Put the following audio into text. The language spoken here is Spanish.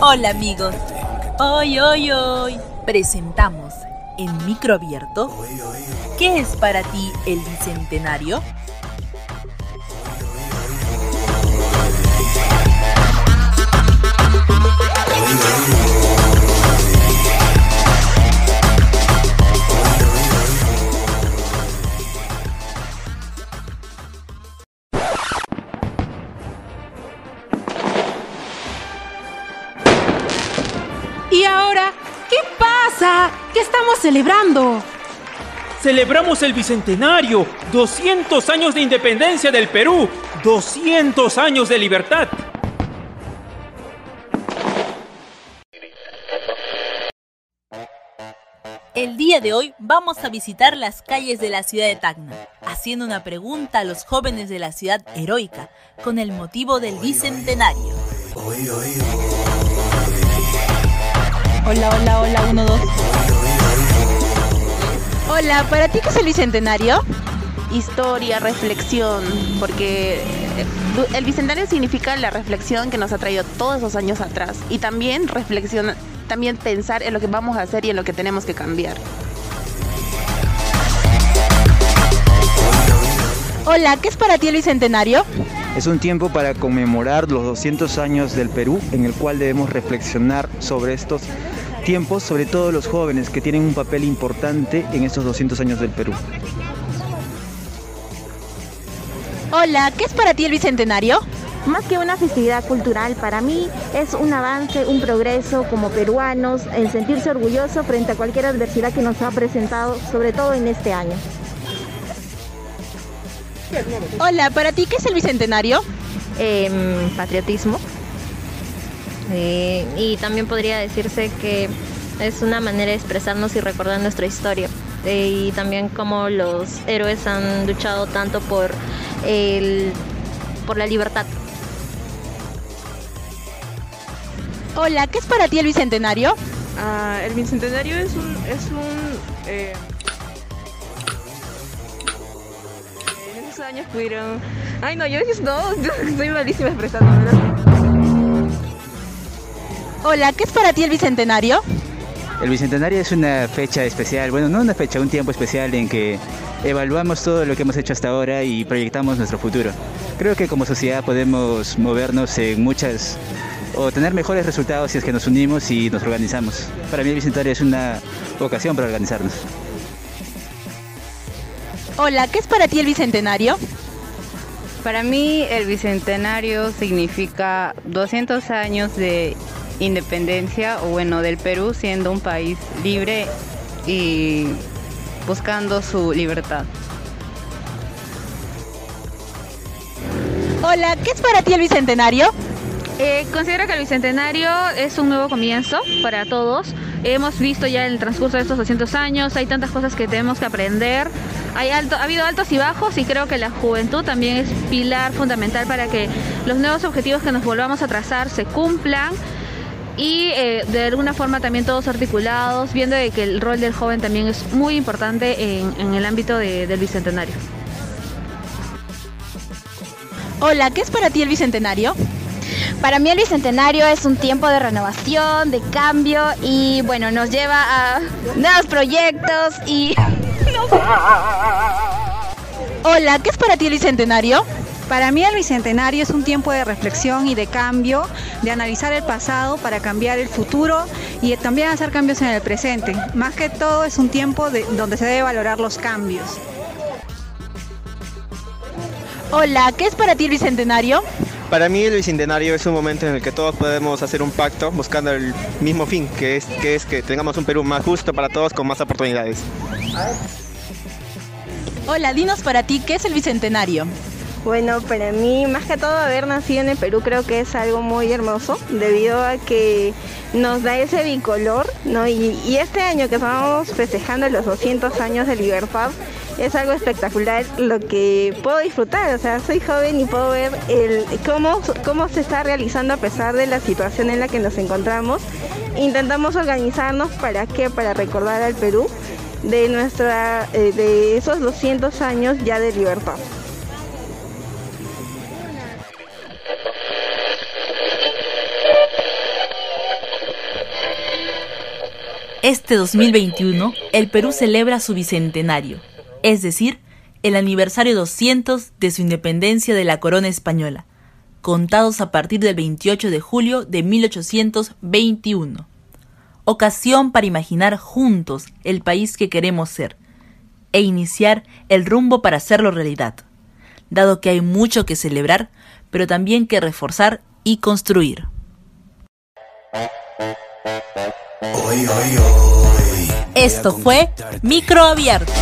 Hola amigos, hoy, hoy, hoy. Presentamos en microabierto ¿Qué es para ti el bicentenario? ¿Qué pasa? ¿Qué estamos celebrando? Celebramos el Bicentenario, 200 años de independencia del Perú, 200 años de libertad. El día de hoy vamos a visitar las calles de la ciudad de Tacna, haciendo una pregunta a los jóvenes de la ciudad heroica con el motivo del Bicentenario. Hola, hola, hola, uno, dos. Hola, ¿para ti qué es el bicentenario? Historia, reflexión, porque eh, el bicentenario significa la reflexión que nos ha traído todos esos años atrás y también reflexión, también pensar en lo que vamos a hacer y en lo que tenemos que cambiar. Hola, ¿qué es para ti el bicentenario? Es un tiempo para conmemorar los 200 años del Perú, en el cual debemos reflexionar sobre estos tiempos, sobre todo los jóvenes que tienen un papel importante en estos 200 años del Perú. Hola, ¿qué es para ti el bicentenario? Más que una festividad cultural, para mí es un avance, un progreso como peruanos, el sentirse orgulloso frente a cualquier adversidad que nos ha presentado, sobre todo en este año. Hola, ¿para ti qué es el bicentenario? Eh, patriotismo. Eh, y también podría decirse que es una manera de expresarnos y recordar nuestra historia. Eh, y también como los héroes han luchado tanto por, el, por la libertad. Hola, ¿qué es para ti el bicentenario? Ah, el bicentenario es un... Es un años pudieron... Ay no, yo no, yo soy malísima expresando, ¿verdad? Hola, ¿qué es para ti el bicentenario? El Bicentenario es una fecha especial, bueno, no una fecha, un tiempo especial en que evaluamos todo lo que hemos hecho hasta ahora y proyectamos nuestro futuro. Creo que como sociedad podemos movernos en muchas o tener mejores resultados si es que nos unimos y nos organizamos. Para mí el Bicentenario es una ocasión para organizarnos. Hola, ¿qué es para ti el bicentenario? Para mí el bicentenario significa 200 años de independencia, o bueno, del Perú siendo un país libre y buscando su libertad. Hola, ¿qué es para ti el bicentenario? Eh, considero que el bicentenario es un nuevo comienzo para todos. Hemos visto ya en el transcurso de estos 200 años, hay tantas cosas que tenemos que aprender. Hay alto, ha habido altos y bajos y creo que la juventud también es pilar fundamental para que los nuevos objetivos que nos volvamos a trazar se cumplan y eh, de alguna forma también todos articulados, viendo de que el rol del joven también es muy importante en, el ámbito de, del bicentenario. Hola, ¿qué es para ti el bicentenario? Para mí el bicentenario es un tiempo de renovación, de cambio y bueno, nos lleva a nuevos proyectos y... Hola, ¿qué es para ti el bicentenario? Para mí el bicentenario es un tiempo de reflexión y de cambio, de analizar el pasado para cambiar el futuro y también hacer cambios en el presente. Más que todo es un tiempo de, donde se debe valorar los cambios. Hola, ¿qué es para ti el bicentenario? Para mí el bicentenario es un momento en el que todos podemos hacer un pacto buscando el mismo fin, que es que, es que tengamos un Perú más justo para todos con más oportunidades. Hola, dinos para ti, ¿qué es el bicentenario? Bueno, para mí, más que todo haber nacido en el Perú creo que es algo muy hermoso, debido a que nos da ese bicolor, Y, este año que estamos festejando los 200 años de libertad, es algo espectacular lo que puedo disfrutar. O sea, soy joven y puedo ver el, cómo, cómo se está realizando a pesar de la situación en la que nos encontramos. Intentamos organizarnos para qué, para recordar al Perú de, nuestra, eh, de esos 200 años ya de libertad. Este 2021, el Perú celebra su bicentenario, es decir, el aniversario 200 de su independencia de la corona española, contados a partir del 28 de julio de 1821. Ocasión para imaginar juntos el país que queremos ser e iniciar el rumbo para hacerlo realidad, dado que hay mucho que celebrar, pero también que reforzar y construir. Esto fue Micro Abierto.